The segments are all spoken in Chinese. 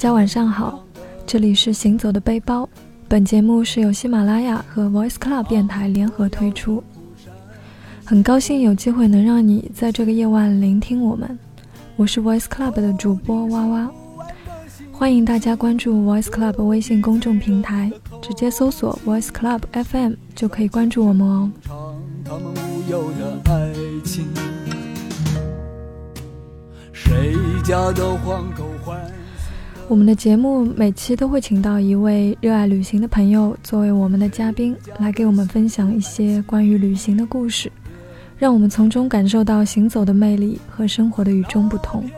大家晚上好，这里是行走的背包。本节目是由喜马拉雅和 Voice Club 电台联合推出。很高兴有机会能让你在这个夜晚聆听我们。我是 Voice Club 的主播哇哇，欢迎大家关注 Voice Club 微信公众平台，直接搜索 Voice Club FM 就可以关注我们哦。谁家的黄狗我们的节目每期都会请到一位热爱旅行的朋友作为我们的嘉宾，来给我们分享一些关于旅行的故事。让我们从中感受到行走的魅力和生活的与众不同。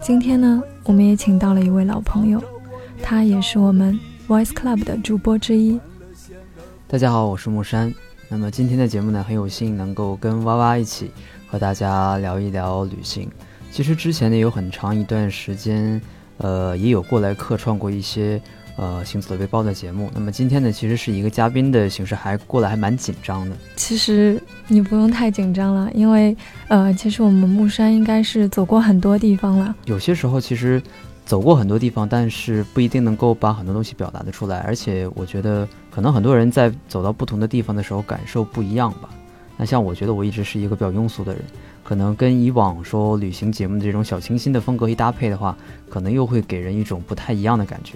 今天呢，我们也请到了一位老朋友，他也是我们 Voice Club 的主播之一。大家好，我是木山。那么今天的节目呢，很有幸能够跟娃娃一起和大家聊一聊旅行。其实之前呢，有很长一段时间，呃，也有过来客串过一些。呃，行走的背包的节目。那么今天呢，其实是一个嘉宾的形式，还过来还蛮紧张的。其实你不用太紧张了，因为呃，其实我们木山应该是走过很多地方了。有些时候其实走过很多地方，但是不一定能够把很多东西表达的出来。而且我觉得，可能很多人在走到不同的地方的时候，感受不一样吧。那像我觉得，我一直是一个比较庸俗的人，可能跟以往说旅行节目的这种小清新的风格一搭配的话，可能又会给人一种不太一样的感觉。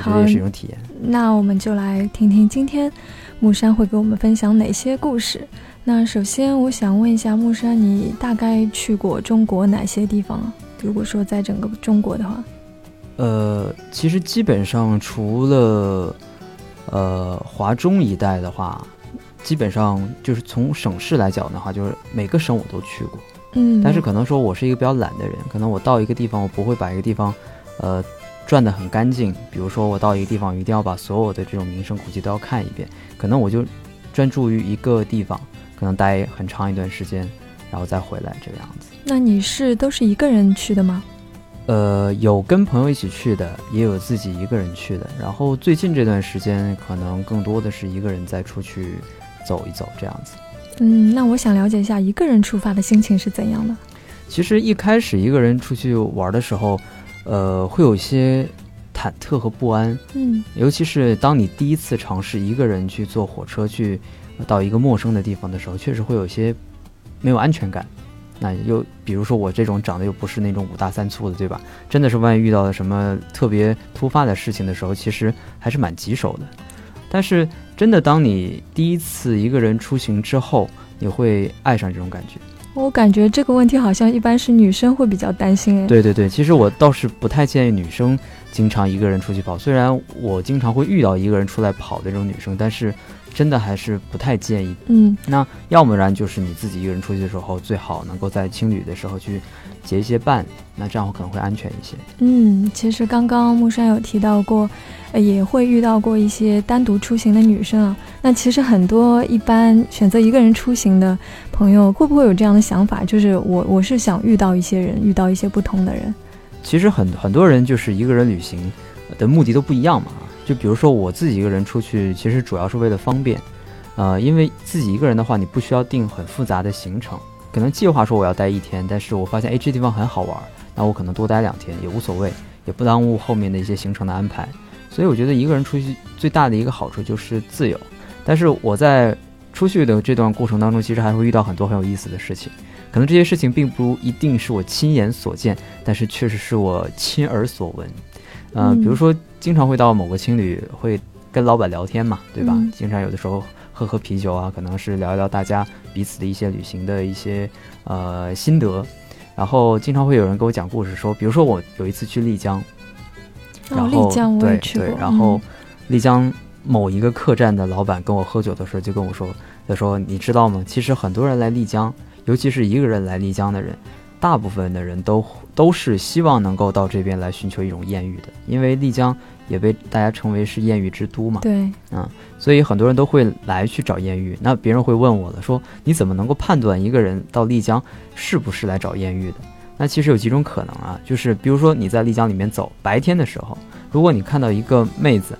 好，也是一种体验。那我们就来听听今天木山会给我们分享哪些故事。那首先，我想问一下木山，你大概去过中国哪些地方啊？如果说在整个中国的话，呃，其实基本上除了呃华中一带的话，基本上就是从省市来讲的话，就是每个省我都去过。嗯，但是可能说我是一个比较懒的人，可能我到一个地方，我不会把一个地方，呃。转得很干净，比如说我到一个地方，一定要把所有的这种名胜古迹都要看一遍。可能我就专注于一个地方，可能待很长一段时间，然后再回来这个样子。那你是都是一个人去的吗？呃，有跟朋友一起去的，也有自己一个人去的。然后最近这段时间，可能更多的是一个人在出去走一走这样子。嗯，那我想了解一下，一个人出发的心情是怎样的？其实一开始一个人出去玩的时候。呃，会有一些忐忑和不安，嗯，尤其是当你第一次尝试一个人去坐火车去到一个陌生的地方的时候，确实会有一些没有安全感。那又比如说我这种长得又不是那种五大三粗的，对吧？真的是万一遇到了什么特别突发的事情的时候，其实还是蛮棘手的。但是真的，当你第一次一个人出行之后，你会爱上这种感觉。我感觉这个问题好像一般是女生会比较担心哎。对对对，其实我倒是不太建议女生经常一个人出去跑。虽然我经常会遇到一个人出来跑的这种女生，但是真的还是不太建议。嗯，那要不然就是你自己一个人出去的时候，最好能够在青旅的时候去结一些伴，那这样可能会安全一些。嗯，其实刚刚木山有提到过。也会遇到过一些单独出行的女生啊，那其实很多一般选择一个人出行的朋友，会不会有这样的想法？就是我我是想遇到一些人，遇到一些不同的人。其实很很多人就是一个人旅行的目的都不一样嘛。就比如说我自己一个人出去，其实主要是为了方便，呃，因为自己一个人的话，你不需要定很复杂的行程，可能计划说我要待一天，但是我发现哎这地方很好玩，那我可能多待两天也无所谓，也不耽误后面的一些行程的安排。所以我觉得一个人出去最大的一个好处就是自由，但是我在出去的这段过程当中，其实还会遇到很多很有意思的事情。可能这些事情并不一定是我亲眼所见，但是确实是我亲耳所闻。嗯，比如说经常会到某个青旅，会跟老板聊天嘛，对吧？经常有的时候喝喝啤酒啊，可能是聊一聊大家彼此的一些旅行的一些呃心得。然后经常会有人给我讲故事，说，比如说我有一次去丽江。然后对对，然后丽江某一个客栈的老板跟我喝酒的时候就跟我说：“他说你知道吗？其实很多人来丽江，尤其是一个人来丽江的人，大部分的人都都是希望能够到这边来寻求一种艳遇的，因为丽江也被大家称为是艳遇之都嘛。对，嗯，所以很多人都会来去找艳遇。那别人会问我了，说你怎么能够判断一个人到丽江是不是来找艳遇的？”那其实有几种可能啊，就是比如说你在丽江里面走，白天的时候，如果你看到一个妹子，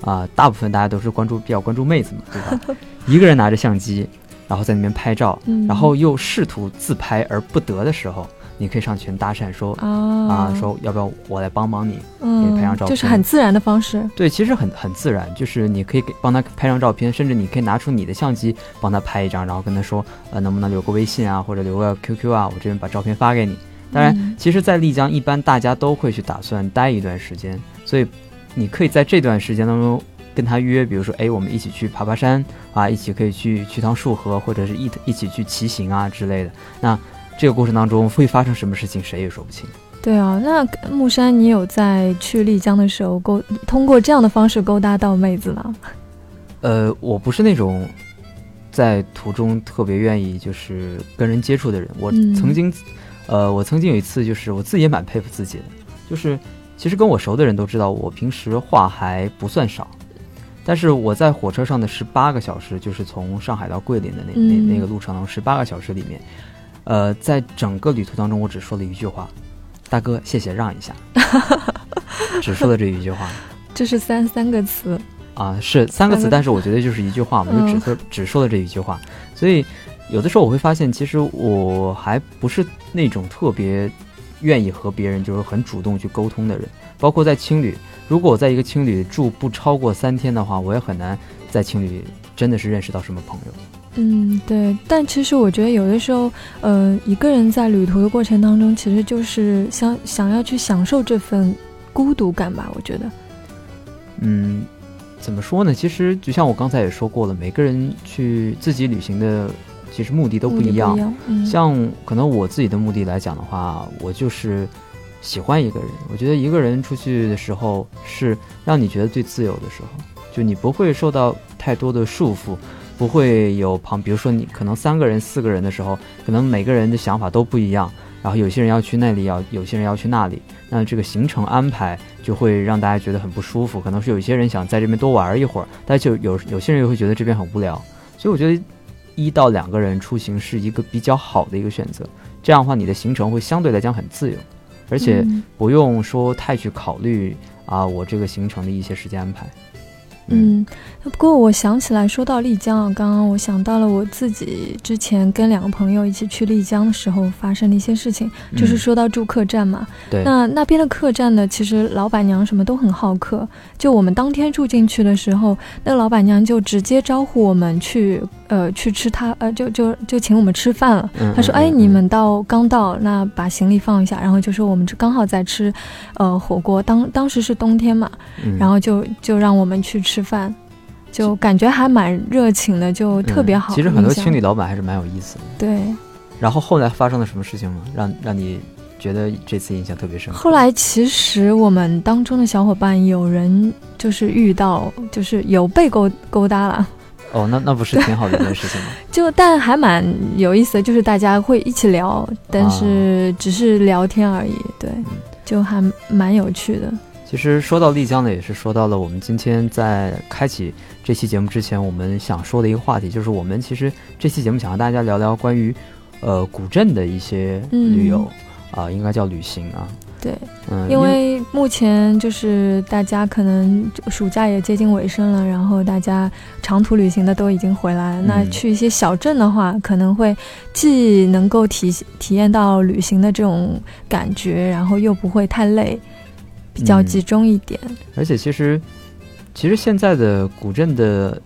啊，大部分大家都是关注比较关注妹子嘛，对吧？一个人拿着相机，然后在那边拍照，然后又试图自拍而不得的时候，你可以上前搭讪说啊，说要不要我来帮帮你，给你拍张照片，就是很自然的方式。对，其实很很自然，就是你可以给帮他拍张照片，甚至你可以拿出你的相机帮他拍一张，然后跟他说，呃，能不能留个微信啊，或者留个 QQ 啊，我这边把照片发给你。当然，其实，在丽江一般大家都会去打算待一段时间，所以你可以在这段时间当中跟他约，比如说，哎，我们一起去爬爬山啊，一起可以去去趟束河，或者是一一起去骑行啊之类的。那这个过程当中会发生什么事情，谁也说不清。对啊，那木山，你有在去丽江的时候勾通过这样的方式勾搭到妹子吗？呃，我不是那种在途中特别愿意就是跟人接触的人，我曾经。呃，我曾经有一次，就是我自己也蛮佩服自己的，就是其实跟我熟的人都知道，我平时话还不算少，但是我在火车上的十八个小时，就是从上海到桂林的那那那个路程当中，十八个小时里面，呃，在整个旅途当中，我只说了一句话：“大哥，谢谢，让一下。”只说了这一句话，这是三三个词啊，是三个词，但是我觉得就是一句话嘛，就只说只说了这一句话，所以。有的时候我会发现，其实我还不是那种特别愿意和别人就是很主动去沟通的人。包括在青旅，如果我在一个青旅住不超过三天的话，我也很难在青旅真的是认识到什么朋友。嗯，对。但其实我觉得有的时候，呃，一个人在旅途的过程当中，其实就是想想要去享受这份孤独感吧。我觉得，嗯，怎么说呢？其实就像我刚才也说过了，每个人去自己旅行的。其实目的都不一样，像可能我自己的目的来讲的话，我就是喜欢一个人。我觉得一个人出去的时候是让你觉得最自由的时候，就你不会受到太多的束缚，不会有旁，比如说你可能三个人、四个人的时候，可能每个人的想法都不一样，然后有些人要去那里，要有些人要去那里，那这个行程安排就会让大家觉得很不舒服。可能是有一些人想在这边多玩一会儿，但就有有些人又会觉得这边很无聊，所以我觉得。一到两个人出行是一个比较好的一个选择，这样的话你的行程会相对来讲很自由，而且不用说太去考虑啊我这个行程的一些时间安排。嗯，不过我想起来，说到丽江啊，刚刚我想到了我自己之前跟两个朋友一起去丽江的时候发生的一些事情，就是说到住客栈嘛。对。那那边的客栈呢，其实老板娘什么都很好客。就我们当天住进去的时候，那个老板娘就直接招呼我们去，呃，去吃他，呃，就就就请我们吃饭了。他说：“哎，你们到刚到，那把行李放一下。”然后就说我们这刚好在吃，呃，火锅。当当时是冬天嘛，然后就就让我们去吃。吃饭，就感觉还蛮热情的，就特别好。其实很多青旅老板还是蛮有意思的。对。然后后来发生了什么事情吗？让让你觉得这次印象特别深？后来其实我们当中的小伙伴有人就是遇到，就是有被勾勾搭了。哦，那那不是挺好的一件事情吗？就但还蛮有意思的，就是大家会一起聊，但是只是聊天而已。对，就还蛮有趣的。其实说到丽江呢，也是说到了我们今天在开启这期节目之前，我们想说的一个话题，就是我们其实这期节目想和大家聊聊关于，呃，古镇的一些旅游，啊，应该叫旅行啊。对，嗯，因为目前就是大家可能暑假也接近尾声了，然后大家长途旅行的都已经回来了，那去一些小镇的话，可能会既能够体体验到旅行的这种感觉，然后又不会太累。比较集中一点，而且其实，其实现在的古镇的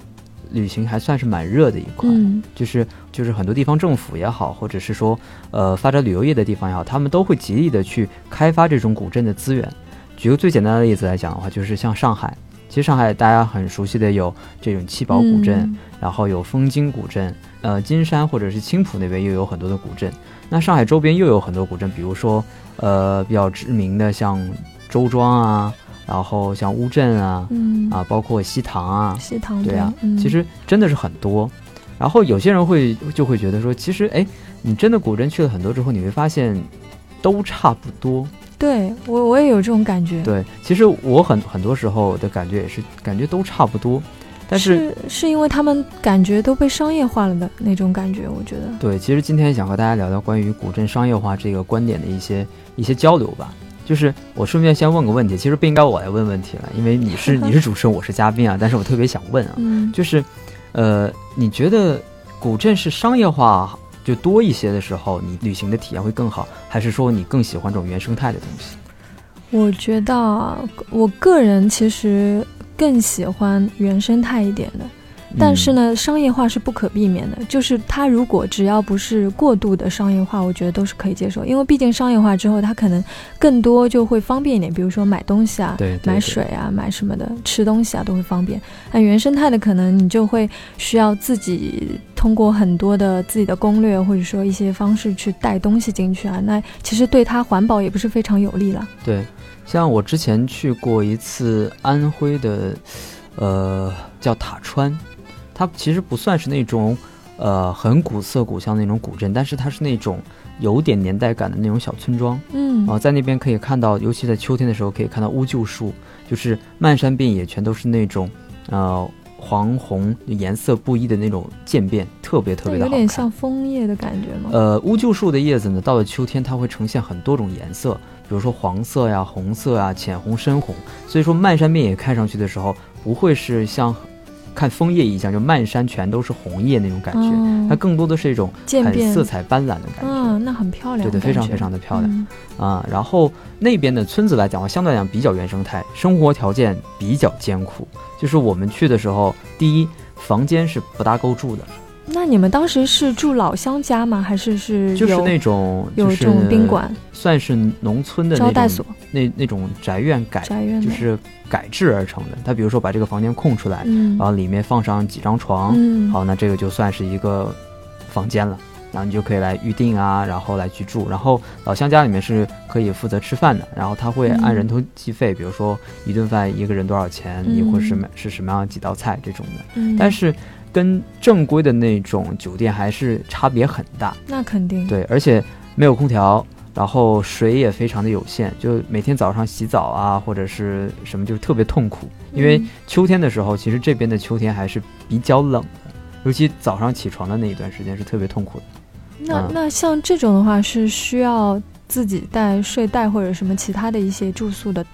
旅行还算是蛮热的一块，就是就是很多地方政府也好，或者是说呃发展旅游业的地方也好，他们都会极力的去开发这种古镇的资源。举个最简单的例子来讲的话，就是像上海，其实上海大家很熟悉的有这种七宝古镇，然后有枫泾古镇，呃金山或者是青浦那边又有很多的古镇。那上海周边又有很多古镇，比如说呃比较知名的像。周庄啊，然后像乌镇啊，嗯啊，包括西塘啊，西塘对啊，其实真的是很多。然后有些人会就会觉得说，其实哎，你真的古镇去了很多之后，你会发现都差不多。对我我也有这种感觉。对，其实我很很多时候的感觉也是感觉都差不多，但是是因为他们感觉都被商业化了的那种感觉，我觉得。对，其实今天想和大家聊聊关于古镇商业化这个观点的一些一些交流吧。就是我顺便先问个问题，其实不应该我来问问题了，因为你是 你是主持人，我是嘉宾啊。但是我特别想问啊，就是，呃，你觉得古镇是商业化就多一些的时候，你旅行的体验会更好，还是说你更喜欢这种原生态的东西？我觉得我个人其实更喜欢原生态一点的。但是呢，商业化是不可避免的。就是它如果只要不是过度的商业化，我觉得都是可以接受。因为毕竟商业化之后，它可能更多就会方便一点，比如说买东西啊，买水啊，买什么的，吃东西啊都会方便。那原生态的可能你就会需要自己通过很多的自己的攻略或者说一些方式去带东西进去啊，那其实对它环保也不是非常有利了。对，像我之前去过一次安徽的，呃，叫塔川。它其实不算是那种，呃，很古色古香的那种古镇，但是它是那种有点年代感的那种小村庄。嗯，啊，在那边可以看到，尤其在秋天的时候，可以看到乌桕树，就是漫山遍野全都是那种，呃，黄红颜色不一的那种渐变，特别特别的好看。有点像枫叶的感觉吗？呃，乌桕树的叶子呢，到了秋天它会呈现很多种颜色，比如说黄色呀、红色呀、浅红、深红。所以说漫山遍野看上去的时候，不会是像。看枫叶一样，就漫山全都是红叶那种感觉，它更多的是一种很色彩斑斓的感觉。嗯，那很漂亮。对对，非常非常的漂亮啊。然后那边的村子来讲的话，相对来讲比较原生态，生活条件比较艰苦。就是我们去的时候，第一房间是不大够住的。那你们当时是住老乡家吗？还是是就是那种有这种宾馆，算是农村的招待所那那种宅院改宅院就是改制而成的。他比如说把这个房间空出来，然后里面放上几张床，好，那这个就算是一个房间了。然后你就可以来预定啊，然后来去住。然后老乡家里面是可以负责吃饭的，然后他会按人头计费，比如说一顿饭一个人多少钱，亦或是是什么样几道菜这种的。但是。跟正规的那种酒店还是差别很大，那肯定对，而且没有空调，然后水也非常的有限，就每天早上洗澡啊或者是什么，就是特别痛苦。因为秋天的时候，其实这边的秋天还是比较冷的，尤其早上起床的那一段时间是特别痛苦的。那那像这种的话，是需要自己带睡袋或者什么其他的一些住宿的。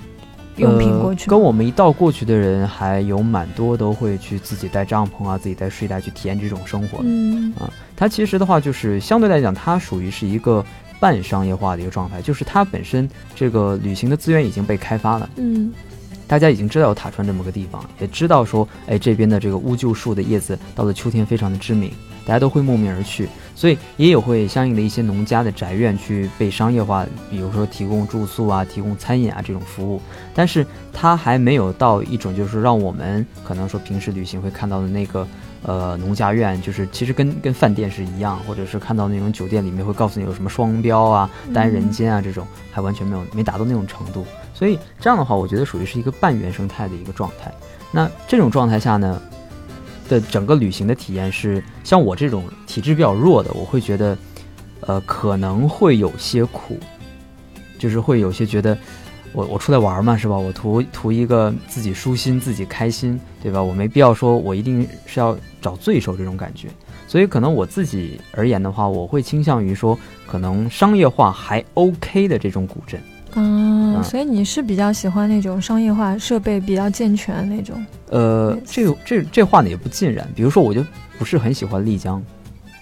用品过去，跟我们一道过去的人还有蛮多都会去自己带帐篷啊，自己带睡袋去体验这种生活。嗯啊，它其实的话就是相对来讲，它属于是一个半商业化的一个状态，就是它本身这个旅行的资源已经被开发了。嗯，大家已经知道有塔川这么个地方，也知道说，哎，这边的这个乌桕树的叶子到了秋天非常的知名。大家都会慕名而去，所以也有会相应的一些农家的宅院去被商业化，比如说提供住宿啊、提供餐饮啊这种服务。但是它还没有到一种就是让我们可能说平时旅行会看到的那个呃农家院，就是其实跟跟饭店是一样，或者是看到那种酒店里面会告诉你有什么双标啊、单人间啊这种，还完全没有没达到那种程度。所以这样的话，我觉得属于是一个半原生态的一个状态。那这种状态下呢？的整个旅行的体验是，像我这种体质比较弱的，我会觉得，呃，可能会有些苦，就是会有些觉得，我我出来玩嘛，是吧？我图图一个自己舒心、自己开心，对吧？我没必要说我一定是要找罪受这种感觉，所以可能我自己而言的话，我会倾向于说，可能商业化还 OK 的这种古镇。啊，所以你是比较喜欢那种商业化设备比较健全那种？呃，这个这这话呢也不尽然。比如说，我就不是很喜欢丽江。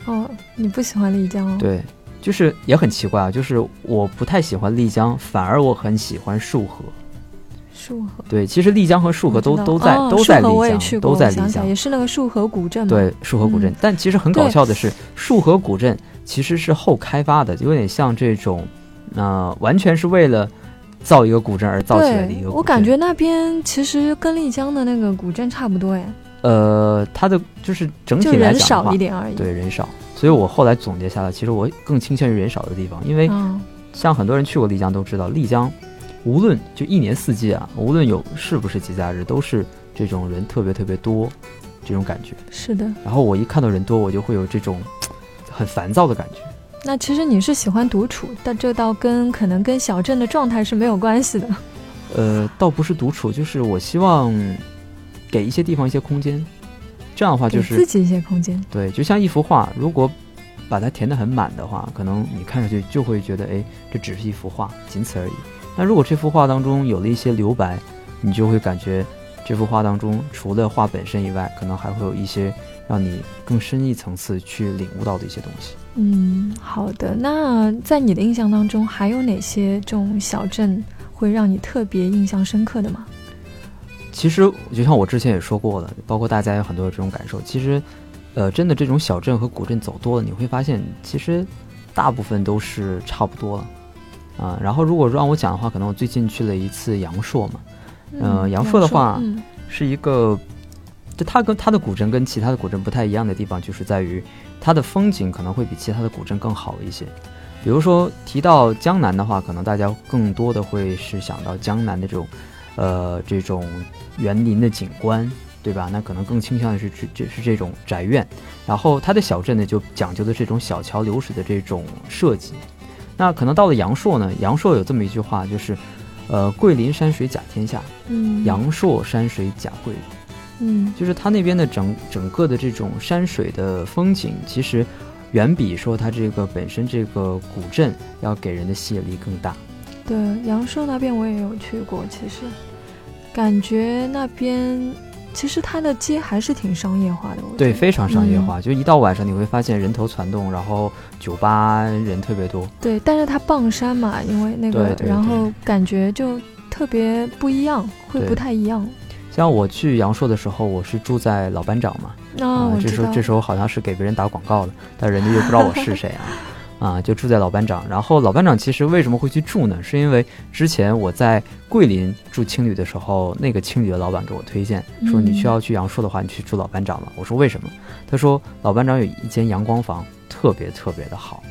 哦，你不喜欢丽江？哦？对，就是也很奇怪啊，就是我不太喜欢丽江，反而我很喜欢束河。束河。对，其实丽江和束河都都在都在丽江，都在丽江，也是那个束河古镇。对，束河古镇。但其实很搞笑的是，束河古镇其实是后开发的，有点像这种。那完全是为了造一个古镇而造起来的一个。我感觉那边其实跟丽江的那个古镇差不多哎。呃，它的就是整体来讲人少一点而已。对，人少。所以我后来总结下来，其实我更倾向于人少的地方，因为像很多人去过丽江都知道，丽江无论就一年四季啊，无论有是不是节假日，都是这种人特别特别多，这种感觉。是的。然后我一看到人多，我就会有这种很烦躁的感觉。那其实你是喜欢独处，但这倒跟可能跟小镇的状态是没有关系的。呃，倒不是独处，就是我希望给一些地方一些空间，这样的话就是自己一些空间。对，就像一幅画，如果把它填得很满的话，可能你看上去就会觉得，哎，这只是一幅画，仅此而已。那如果这幅画当中有了一些留白，你就会感觉这幅画当中除了画本身以外，可能还会有一些让你更深一层次去领悟到的一些东西。嗯，好的。那在你的印象当中，还有哪些这种小镇会让你特别印象深刻的吗？其实就像我之前也说过了，包括大家有很多的这种感受。其实，呃，真的这种小镇和古镇走多了，你会发现，其实大部分都是差不多了。啊，然后如果让我讲的话，可能我最近去了一次阳朔嘛。嗯，阳朔的话是一个，就它跟它的古镇跟其他的古镇不太一样的地方，就是在于它的风景可能会比其他的古镇更好一些。比如说提到江南的话，可能大家更多的会是想到江南的这种，呃，这种。园林的景观，对吧？那可能更倾向的是这这是这种宅院，然后它的小镇呢就讲究的这种小桥流水的这种设计。那可能到了阳朔呢，阳朔有这么一句话，就是，呃，桂林山水甲天下，嗯，阳朔山水甲桂林，嗯，就是它那边的整整个的这种山水的风景，其实远比说它这个本身这个古镇要给人的吸引力更大。对，阳朔那边我也有去过，其实。感觉那边其实它的街还是挺商业化的，对，非常商业化。就一到晚上，你会发现人头攒动，然后酒吧人特别多。对，但是它傍山嘛，因为那个，然后感觉就特别不一样，会不太一样。像我去阳朔的时候，我是住在老班长嘛，啊，这时候这时候好像是给别人打广告的，但人家又不知道我是谁啊。啊，就住在老班长。然后老班长其实为什么会去住呢？是因为之前我在桂林住青旅的时候，那个青旅的老板给我推荐说，你需要去阳朔的话，你去住老班长吧。我说为什么？他说老班长有一间阳光房，特别特别的好。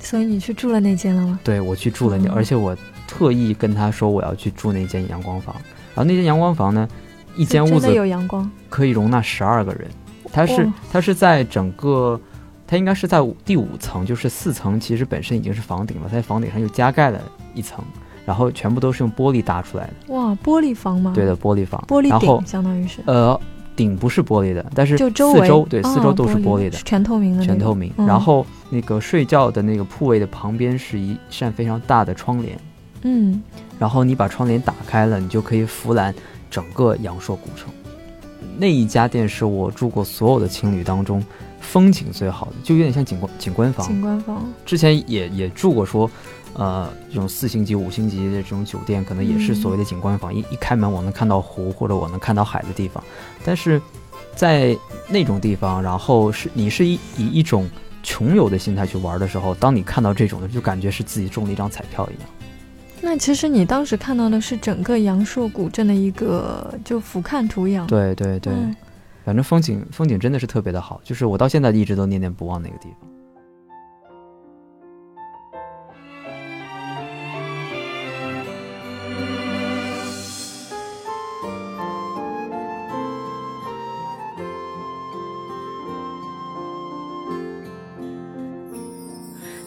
所以你去住了那间了吗？对，我去住了，而且我特意跟他说我要去住那间阳光房。然后那间阳光房呢，一间屋子有阳光，可以容纳十二个人。它是它是在整个。它应该是在第五层，就是四层其实本身已经是房顶了，它在房顶上又加盖了一层，然后全部都是用玻璃搭出来的。哇，玻璃房吗？对的，玻璃房。玻璃顶相当于是。呃，顶不是玻璃的，但是就四周对四周都是玻璃的，全透明的。全透明。然后那个睡觉的那个铺位的旁边是一扇非常大的窗帘。嗯。然后你把窗帘打开了，你就可以俯览整个阳朔古城。那一家店是我住过所有的青旅当中。风景最好的，就有点像景观景观房。景观房之前也也住过，说，呃，这种四星级、五星级的这种酒店，可能也是所谓的景观房。一一开门，我能看到湖或者我能看到海的地方。但是在那种地方，然后是你是以以一种穷游的心态去玩的时候，当你看到这种的，就感觉是自己中了一张彩票一样。那其实你当时看到的是整个阳朔古镇的一个就俯瞰图一样。对对对。反正风景风景真的是特别的好，就是我到现在一直都念念不忘那个地方。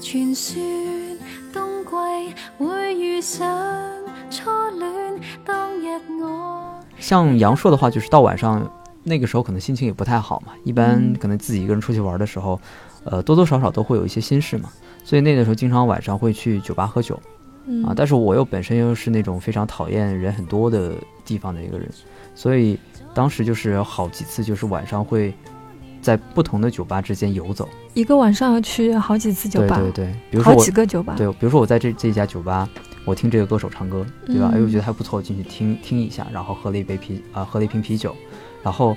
传说会遇上初恋，当日我像杨朔的话，就是到晚上。那个时候可能心情也不太好嘛，一般可能自己一个人出去玩的时候，呃，多多少少都会有一些心事嘛，所以那个时候经常晚上会去酒吧喝酒，啊，但是我又本身又是那种非常讨厌人很多的地方的一个人，所以当时就是好几次就是晚上会在不同的酒吧之间游走，一个晚上要去好几次酒吧，对对对，比如说好几个酒吧，对，比如说我在这这一家酒吧，我听这个歌手唱歌，对吧？哎，我觉得还不错，进去听听一下，然后喝了一杯啤啊，喝了一瓶啤酒。然后，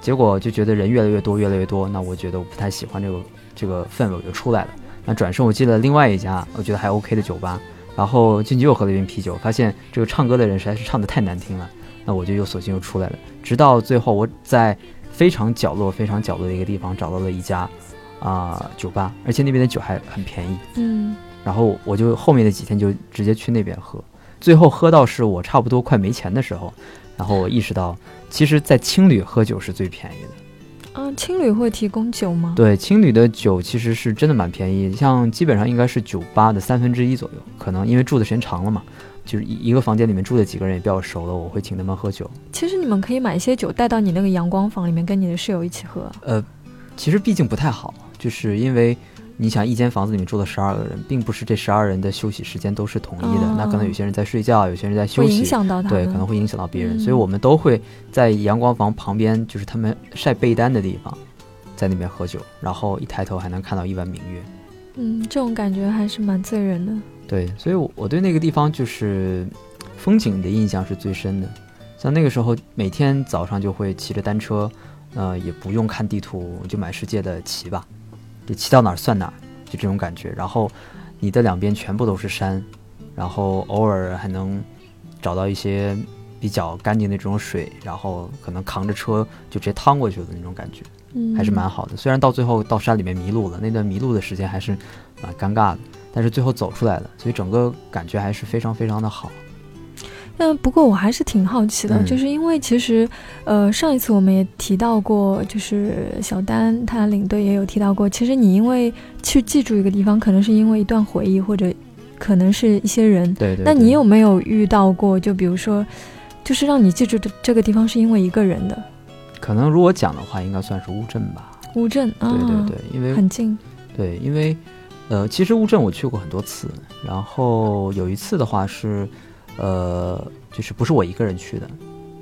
结果就觉得人越来越多，越来越多。那我觉得我不太喜欢这个这个氛围，我就出来了。那转身我进了另外一家我觉得还 OK 的酒吧，然后进去又喝了一瓶啤酒，发现这个唱歌的人实在是唱的太难听了。那我就又索性又出来了。直到最后，我在非常角落、非常角落的一个地方找到了一家啊酒吧，而且那边的酒还很便宜。嗯。然后我就后面的几天就直接去那边喝，最后喝到是我差不多快没钱的时候。然后我意识到，其实，在青旅喝酒是最便宜的。嗯，青旅会提供酒吗？对，青旅的酒其实是真的蛮便宜，像基本上应该是酒吧的三分之一左右。可能因为住的时间长了嘛，就是一一个房间里面住的几个人也比较熟了，我会请他们喝酒。其实你们可以买一些酒带到你那个阳光房里面，跟你的室友一起喝。呃，其实毕竟不太好，就是因为。你想一间房子里面住了十二个人，并不是这十二人的休息时间都是统一的，那可能有些人在睡觉，有些人在休息，影响到他，对，可能会影响到别人，所以我们都会在阳光房旁边，就是他们晒被单的地方，在那边喝酒，然后一抬头还能看到一弯明月。嗯，这种感觉还是蛮醉人的。对，所以，我我对那个地方就是风景的印象是最深的。像那个时候，每天早上就会骑着单车，呃，也不用看地图，就满世界的骑吧，就骑到哪儿算哪儿，就这种感觉。然后，你的两边全部都是山，然后偶尔还能找到一些比较干净的这种水，然后可能扛着车就直接趟过去的那种感觉。还是蛮好的，虽然到最后到山里面迷路了，那段迷路的时间还是蛮尴尬的，但是最后走出来的，所以整个感觉还是非常非常的好。嗯，不过我还是挺好奇的，就是因为其实，呃，上一次我们也提到过，就是小丹他领队也有提到过，其实你因为去记住一个地方，可能是因为一段回忆，或者可能是一些人。对对。那你有没有遇到过？就比如说，就是让你记住的这个地方是因为一个人的？可能如果讲的话，应该算是乌镇吧。乌镇啊，对对对，因为很近。对，因为，呃，其实乌镇我去过很多次，然后有一次的话是，呃，就是不是我一个人去的，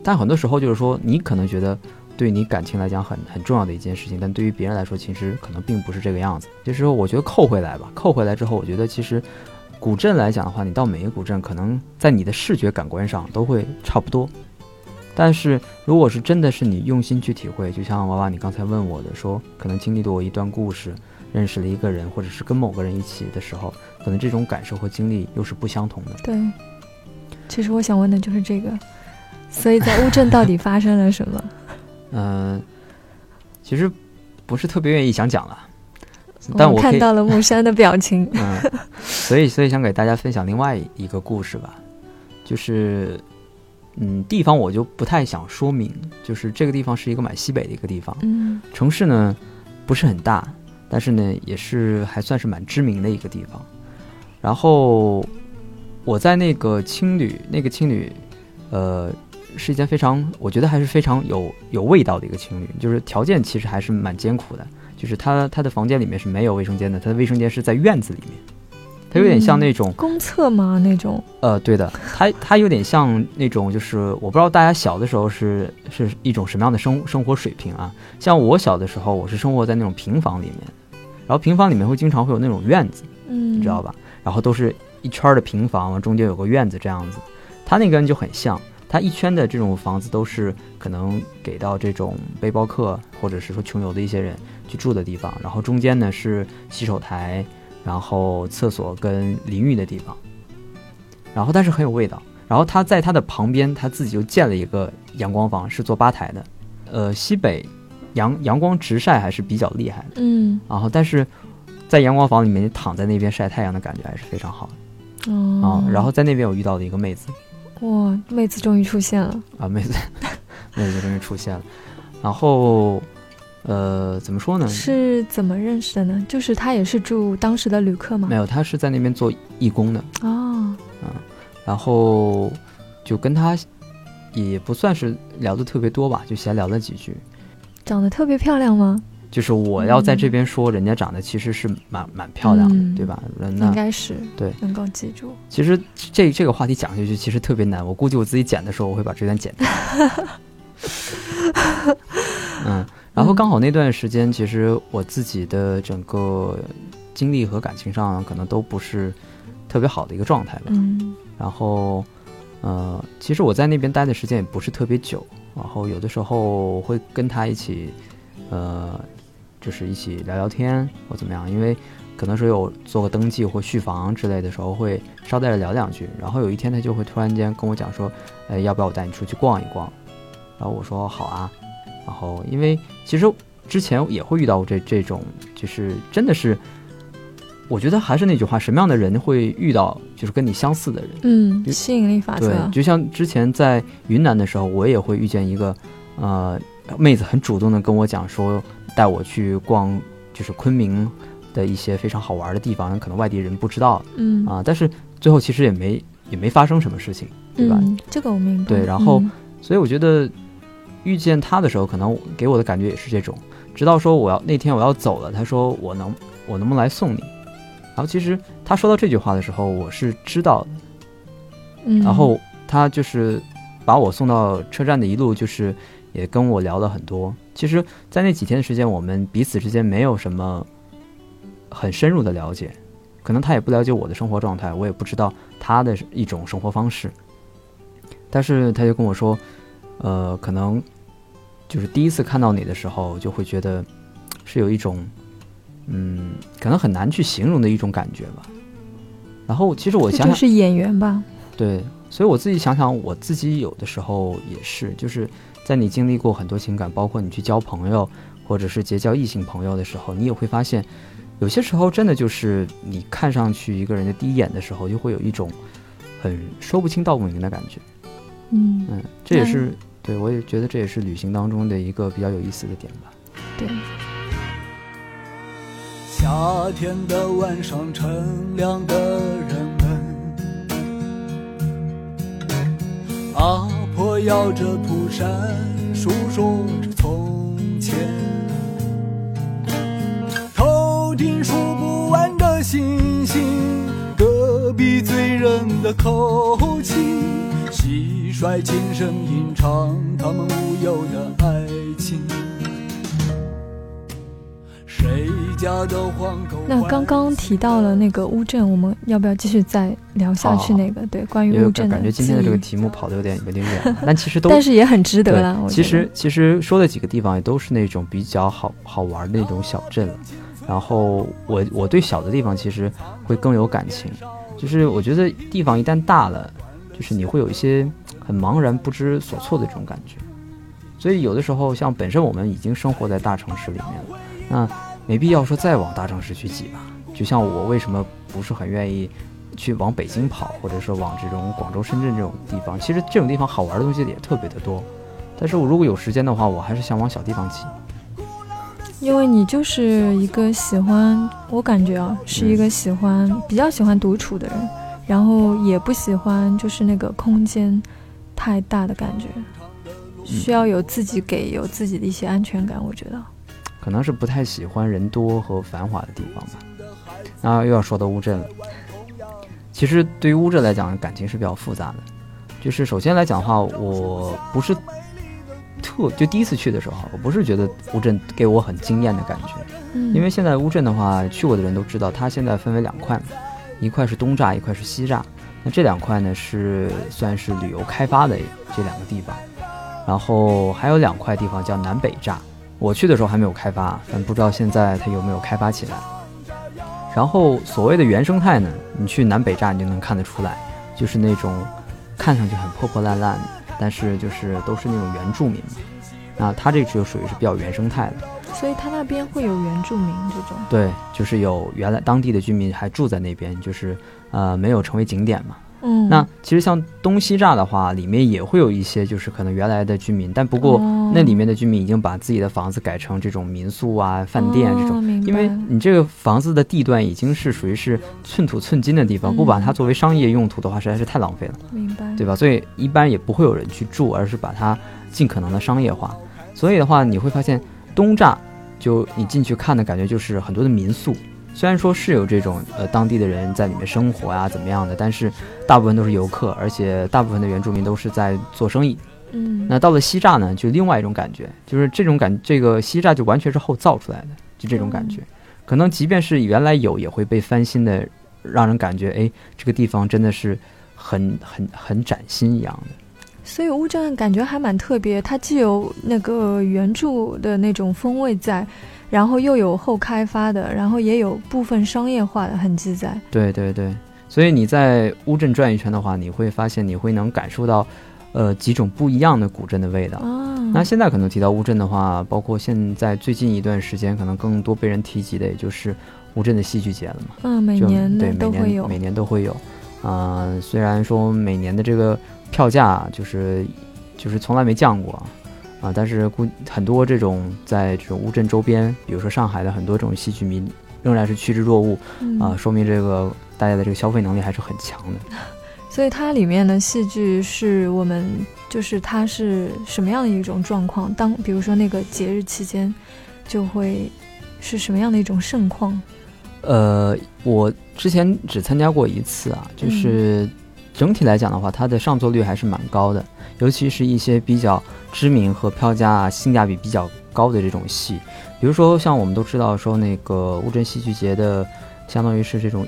但很多时候就是说，你可能觉得对你感情来讲很很重要的一件事情，但对于别人来说，其实可能并不是这个样子。就是说，我觉得扣回来吧，扣回来之后，我觉得其实古镇来讲的话，你到每个古镇，可能在你的视觉感官上都会差不多。但是，如果是真的是你用心去体会，就像娃娃你刚才问我的，说可能经历过一段故事，认识了一个人，或者是跟某个人一起的时候，可能这种感受和经历又是不相同的。对，其实我想问的就是这个，所以在乌镇到底发生了什么？嗯，其实不是特别愿意想讲了，但我看到了木山的表情。嗯，所以所以想给大家分享另外一个故事吧，就是。嗯，地方我就不太想说明，就是这个地方是一个蛮西北的一个地方。嗯，城市呢不是很大，但是呢也是还算是蛮知名的一个地方。然后我在那个青旅，那个青旅，呃，是一间非常，我觉得还是非常有有味道的一个青旅，就是条件其实还是蛮艰苦的，就是他他的房间里面是没有卫生间的，他的卫生间是在院子里面。它有点像那种公厕吗？那种？呃，对的，它它有点像那种，就是我不知道大家小的时候是是一种什么样的生生活水平啊。像我小的时候，我是生活在那种平房里面，然后平房里面会经常会有那种院子，嗯，你知道吧？然后都是一圈的平房，中间有个院子这样子。它那个就很像，它一圈的这种房子都是可能给到这种背包客或者是说穷游的一些人去住的地方，然后中间呢是洗手台。然后厕所跟淋浴的地方，然后但是很有味道。然后他在他的旁边，他自己就建了一个阳光房，是做吧台的。呃，西北阳阳光直晒还是比较厉害的。嗯。然后但是在阳光房里面你躺在那边晒太阳的感觉还是非常好的。哦。然后在那边我遇到了一个妹子。哇，妹子终于出现了。啊，妹子，妹子终于出现了。然后。呃，怎么说呢？是怎么认识的呢？就是她也是住当时的旅客吗？没有，她是在那边做义工的。哦，嗯，然后就跟她也不算是聊的特别多吧，就闲聊了几句。长得特别漂亮吗？就是我要在这边说，人家长得其实是蛮蛮漂亮的，对吧？人应该是对，能够记住。其实这这个话题讲下去其实特别难，我估计我自己剪的时候我会把这段剪掉。嗯。然后刚好那段时间，其实我自己的整个经历和感情上可能都不是特别好的一个状态吧。嗯。然后，呃，其实我在那边待的时间也不是特别久。然后有的时候会跟他一起，呃，就是一起聊聊天或怎么样。因为可能是有做个登记或续房之类的时候，会捎带着聊两句。然后有一天他就会突然间跟我讲说：“呃，要不要我带你出去逛一逛？”然后我说：“好啊。”然后，因为其实之前也会遇到这这种，就是真的是，我觉得还是那句话，什么样的人会遇到就是跟你相似的人？嗯，吸引力法则。对，就像之前在云南的时候，我也会遇见一个呃妹子，很主动的跟我讲说，带我去逛，就是昆明的一些非常好玩的地方，可能外地人不知道。嗯啊，但是最后其实也没也没发生什么事情，对吧？这个我明白。对，然后所以我觉得。遇见他的时候，可能给我的感觉也是这种。直到说我要那天我要走了，他说我能我能不能来送你？然后其实他说到这句话的时候，我是知道的。嗯。然后他就是把我送到车站的一路，就是也跟我聊了很多。其实，在那几天的时间，我们彼此之间没有什么很深入的了解，可能他也不了解我的生活状态，我也不知道他的一种生活方式。但是他就跟我说，呃，可能就是第一次看到你的时候，就会觉得是有一种，嗯，可能很难去形容的一种感觉吧。然后，其实我想想，是演员吧？对，所以我自己想想，我自己有的时候也是，就是在你经历过很多情感，包括你去交朋友，或者是结交异性朋友的时候，你也会发现，有些时候真的就是你看上去一个人的第一眼的时候，就会有一种很说不清道不明的感觉。嗯嗯，这也是对我也觉得这也是旅行当中的一个比较有意思的点吧。对。夏天的晚上，乘凉的人们，阿婆摇着蒲扇，诉说着从前，头顶数不完的星星，隔壁醉人的口气，蟋蟀轻声吟唱他们无忧的爱情。那刚刚提到了那个乌镇，我们要不要继续再聊下去？那个对，关于乌镇的感觉今天的这个题目跑的有点有点远，但其实都 但是也很值得了。其实其实说的几个地方也都是那种比较好好玩的那种小镇。然后我我对小的地方其实会更有感情，就是我觉得地方一旦大了，就是你会有一些很茫然不知所措的这种感觉。所以有的时候像本身我们已经生活在大城市里面了，那。没必要说再往大城市去挤吧，就像我为什么不是很愿意去往北京跑，或者说往这种广州、深圳这种地方。其实这种地方好玩的东西也特别的多，但是我如果有时间的话，我还是想往小地方挤。因为你就是一个喜欢，我感觉啊，是一个喜欢比较喜欢独处的人，然后也不喜欢就是那个空间太大的感觉，需要有自己给有自己的一些安全感，我觉得。可能是不太喜欢人多和繁华的地方吧。那又要说到乌镇了。其实对于乌镇来讲，感情是比较复杂的。就是首先来讲的话，我不是特就第一次去的时候，我不是觉得乌镇给我很惊艳的感觉。嗯。因为现在乌镇的话，去过的人都知道，它现在分为两块，一块是东栅，一块是西栅。那这两块呢，是算是旅游开发的这两个地方。然后还有两块地方叫南北栅。我去的时候还没有开发，但不知道现在它有没有开发起来。然后所谓的原生态呢，你去南北站你就能看得出来，就是那种看上去很破破烂烂，但是就是都是那种原住民嘛。那它这就属于是比较原生态的。所以它那边会有原住民这种？对，就是有原来当地的居民还住在那边，就是呃没有成为景点嘛。嗯，那其实像东西栅的话，里面也会有一些就是可能原来的居民，但不过那里面的居民已经把自己的房子改成这种民宿啊、饭店这种，因为你这个房子的地段已经是属于是寸土寸金的地方，不把它作为商业用途的话，实在是太浪费了，明白？对吧？所以一般也不会有人去住，而是把它尽可能的商业化。所以的话，你会发现东栅就你进去看的感觉就是很多的民宿。虽然说是有这种呃当地的人在里面生活啊怎么样的，但是大部分都是游客，而且大部分的原住民都是在做生意。嗯，那到了西栅呢，就另外一种感觉，就是这种感，这个西栅就完全是后造出来的，就这种感觉。可能即便是原来有，也会被翻新的，让人感觉哎，这个地方真的是很很很崭新一样的。所以乌镇感觉还蛮特别，它既有那个原著的那种风味在。然后又有后开发的，然后也有部分商业化的痕迹在。对对对，所以你在乌镇转一圈的话，你会发现你会能感受到，呃，几种不一样的古镇的味道。啊，那现在可能提到乌镇的话，包括现在最近一段时间，可能更多被人提及的，也就是乌镇的戏剧节了嘛。嗯，每年对每年有，每年都会有。啊，虽然说每年的这个票价就是就是从来没降过。啊，但是估很多这种在这种乌镇周边，比如说上海的很多这种戏剧迷，仍然是趋之若鹜，啊，说明这个大家的这个消费能力还是很强的。所以它里面的戏剧是我们，就是它是什么样的一种状况？当比如说那个节日期间，就会是什么样的一种盛况？呃，我之前只参加过一次啊，就是整体来讲的话，它的上座率还是蛮高的，尤其是一些比较知名和票价性价比比较高的这种戏，比如说像我们都知道说那个乌镇戏剧节的，相当于是这种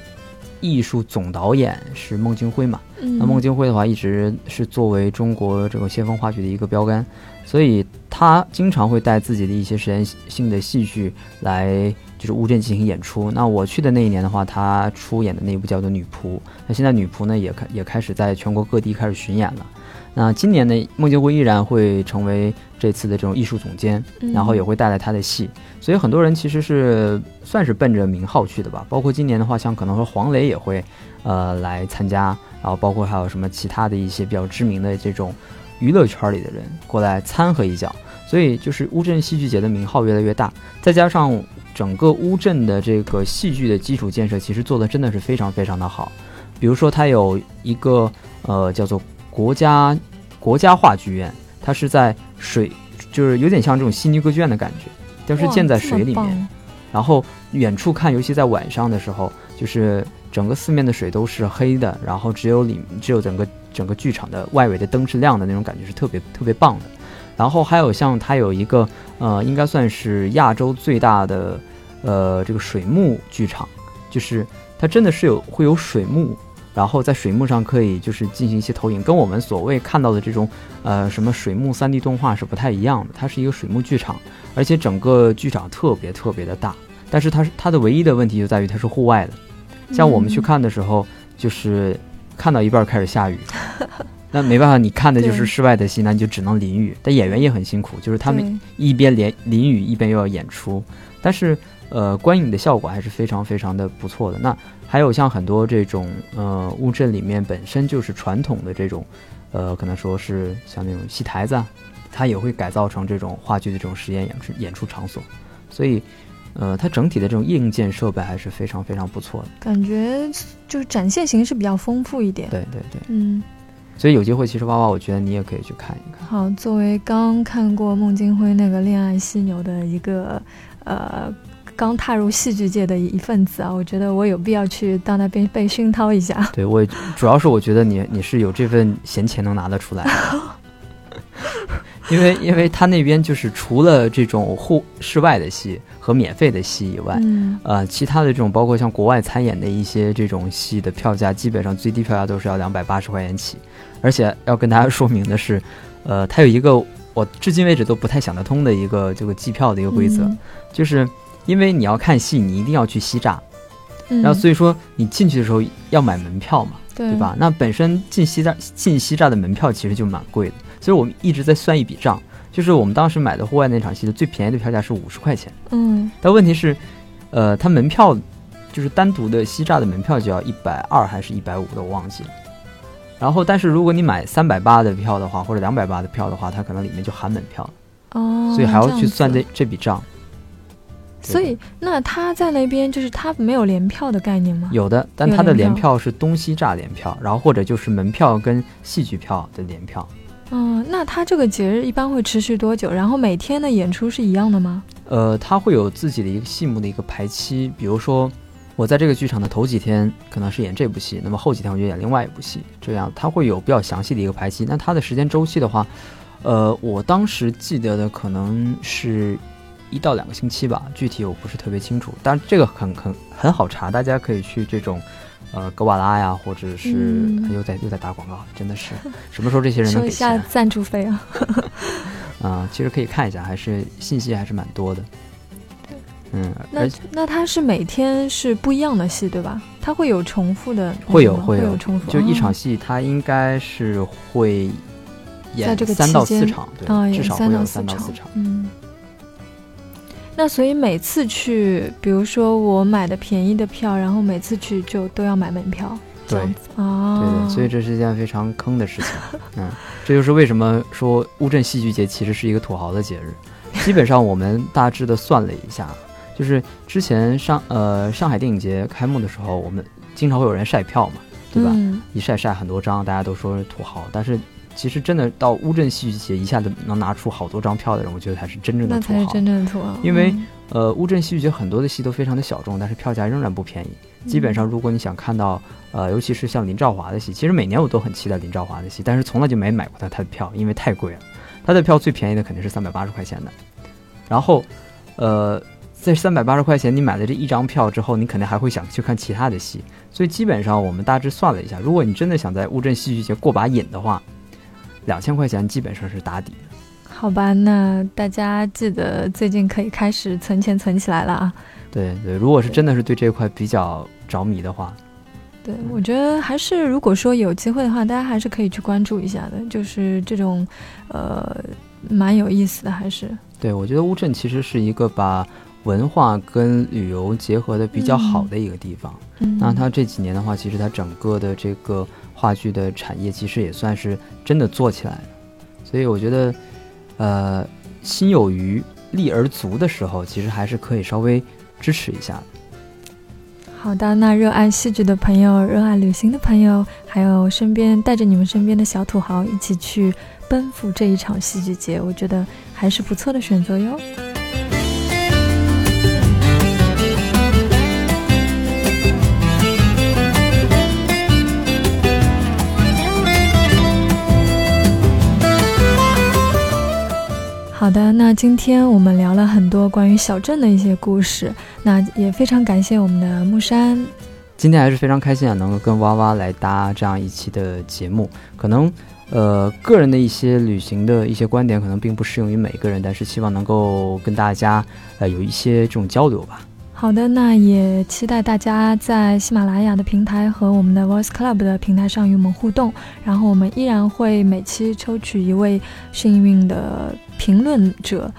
艺术总导演是孟京辉嘛。那孟京辉的话，一直是作为中国这个先锋话剧的一个标杆，所以他经常会带自己的一些实验性的戏剧来，就是乌镇进行演出。那我去的那一年的话，他出演的那一部叫做《女仆》，那现在《女仆》呢也开也开始在全国各地开始巡演了。那今年呢，孟京辉依然会成为这次的这种艺术总监，然后也会带来他的戏，所以很多人其实是算是奔着名号去的吧。包括今年的话，像可能说黄磊也会，呃，来参加。然后包括还有什么其他的一些比较知名的这种娱乐圈里的人过来掺和一脚，所以就是乌镇戏剧节的名号越来越大，再加上整个乌镇的这个戏剧的基础建设其实做的真的是非常非常的好。比如说它有一个呃叫做国家国家话剧院，它是在水，就是有点像这种悉尼歌剧院的感觉，但是建在水里面。然后远处看，尤其在晚上的时候，就是。整个四面的水都是黑的，然后只有里只有整个整个剧场的外围的灯是亮的那种感觉是特别特别棒的。然后还有像它有一个呃，应该算是亚洲最大的呃这个水幕剧场，就是它真的是有会有水幕，然后在水幕上可以就是进行一些投影，跟我们所谓看到的这种呃什么水幕 3D 动画是不太一样的。它是一个水幕剧场，而且整个剧场特别特别的大，但是它是它的唯一的问题就在于它是户外的。像我们去看的时候，就是看到一半开始下雨，那没办法，你看的就 是室外的戏，那你就只能淋雨。但演员也很辛苦，就是他们一边淋淋雨，一边又要演出。但是，呃，观影的效果还是非常非常的不错的。那还有像很多这种，呃，乌镇里面本身就是传统的这种，呃，可能说是像那种戏台子，它也会改造成这种话剧的这种实验演出演出场所，所以。呃，它整体的这种硬件设备还是非常非常不错的，感觉就是展现形式比较丰富一点。对对对，嗯，所以有机会，其实娃娃，我觉得你也可以去看一看。好，作为刚看过孟京辉那个《恋爱犀牛》的一个呃刚踏入戏剧界的一份子啊，我觉得我有必要去到那边被熏陶一下。对我主要是我觉得你你是有这份闲钱能拿得出来。因为，因为他那边就是除了这种户室外的戏和免费的戏以外，呃，其他的这种包括像国外参演的一些这种戏的票价，基本上最低票价都是要两百八十块钱起。而且要跟大家 说明的是，呃，它有一个我至今为止都不太想得通的一个这个计票的一个规则，就是因为你要看戏，你一定要去西栅，然后所以说你进去的时候要买门票嘛，对吧？那本身进西栅进西栅的门票其实就蛮贵的。其实我们一直在算一笔账，就是我们当时买的户外那场戏的最便宜的票价是五十块钱。嗯，但问题是，呃，它门票就是单独的西栅的门票就要一百二还是一百五的，我忘记了。然后，但是如果你买三百八的票的话，或者两百八的票的话，它可能里面就含门票了哦，所以还要去算这这笔账。所以，那他在那边就是他没有联票的概念吗？有的，但他的联票是东西栅联票，然后或者就是门票跟戏剧票的联票。嗯，那它这个节日一般会持续多久？然后每天的演出是一样的吗？呃，它会有自己的一个戏目的一个排期，比如说我在这个剧场的头几天可能是演这部戏，那么后几天我就演另外一部戏，这样它会有比较详细的一个排期。那它的时间周期的话，呃，我当时记得的可能是一到两个星期吧，具体我不是特别清楚，但这个很很很好查，大家可以去这种。呃，格瓦拉呀，或者是又在又在打广告，真的是什么时候这些人能给钱？收一下赞助费啊！啊，其实可以看一下，还是信息还是蛮多的。嗯，那那他是每天是不一样的戏对吧？他会有重复的？会有会有重复，就一场戏他应该是会演三到四场，对，至少会有三到四场。嗯。那所以每次去，比如说我买的便宜的票，然后每次去就都要买门票，对啊，对的，所以这是一件非常坑的事情。嗯，这就是为什么说乌镇戏剧节其实是一个土豪的节日。基本上我们大致的算了一下，就是之前上呃上海电影节开幕的时候，我们经常会有人晒票嘛，对吧？一晒晒很多张，大家都说是土豪。但是其实真的到乌镇戏剧节一下子能拿出好多张票的人，我觉得才是真正的土豪。那才是真正的土豪。因为呃，乌镇戏剧节很多的戏都非常的小众，但是票价仍然不便宜。基本上，如果你想看到呃，尤其是像林兆华的戏，其实每年我都很期待林兆华的戏，但是从来就没买过他他的票，因为太贵了。他的票最便宜的肯定是三百八十块钱的，然后呃。在三百八十块钱，你买了这一张票之后，你肯定还会想去看其他的戏。所以基本上，我们大致算了一下，如果你真的想在乌镇戏剧节过把瘾的话，两千块钱基本上是打底。好吧，那大家记得最近可以开始存钱存起来了啊。对对，如果是真的是对这块比较着迷的话，对我觉得还是如果说有机会的话，大家还是可以去关注一下的，就是这种呃蛮有意思的，还是。对，我觉得乌镇其实是一个把。文化跟旅游结合的比较好的一个地方，嗯那它这几年的话，其实它整个的这个话剧的产业其实也算是真的做起来了，所以我觉得，呃，心有余力而足的时候，其实还是可以稍微支持一下的。好的，那热爱戏剧的朋友、热爱旅行的朋友，还有身边带着你们身边的小土豪一起去奔赴这一场戏剧节，我觉得还是不错的选择哟。好的，那今天我们聊了很多关于小镇的一些故事，那也非常感谢我们的木山。今天还是非常开心啊，能够跟娃娃来搭这样一期的节目。可能，呃，个人的一些旅行的一些观点可能并不适用于每个人，但是希望能够跟大家呃有一些这种交流吧。好的，那也期待大家在喜马拉雅的平台和我们的 Voice Club 的平台上与我们互动。然后我们依然会每期抽取一位幸运的评论者，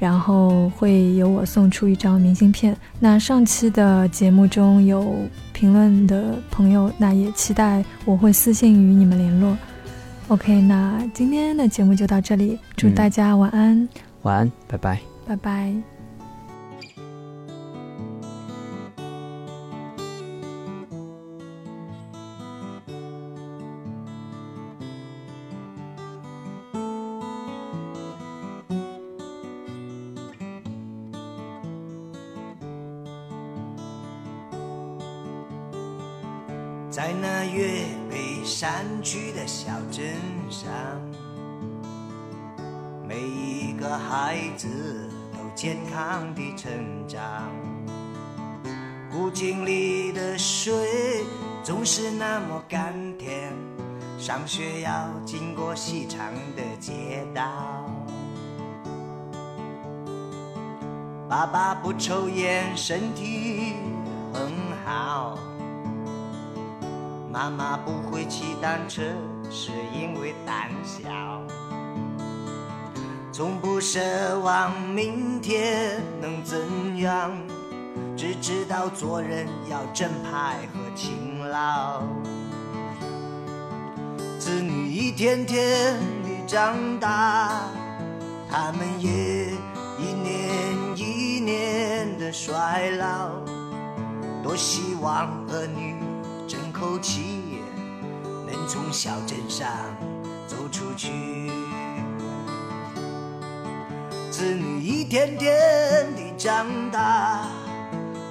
然后会由我送出一张明信片。那上期的节目中有评论的朋友，那也期待我会私信与你们联络。OK，那今天的节目就到这里，祝大家晚安，晚安，拜拜，拜拜。在那越北山区的小镇上，每一个孩子都健康地成长。古井里的水总是那么甘甜，上学要经过细长的街道。爸爸不抽烟，身体很好。妈妈不会骑单车，是因为胆小。从不奢望明天能怎样，只知道做人要正派和勤劳。子女一天天的长大，他们也一年一年的衰老。多希望儿女。口气能从小镇上走出去，子女一天天的长大，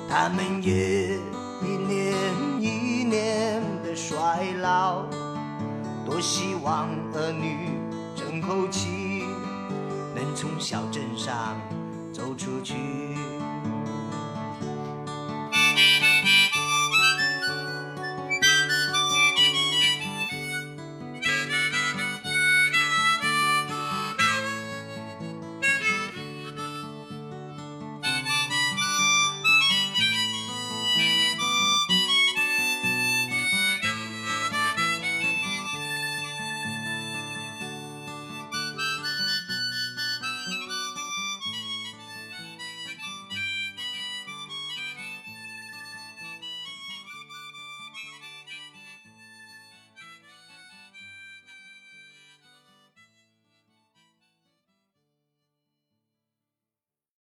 他们也一年一年的衰老。多希望儿女争口气，能从小镇上走出去。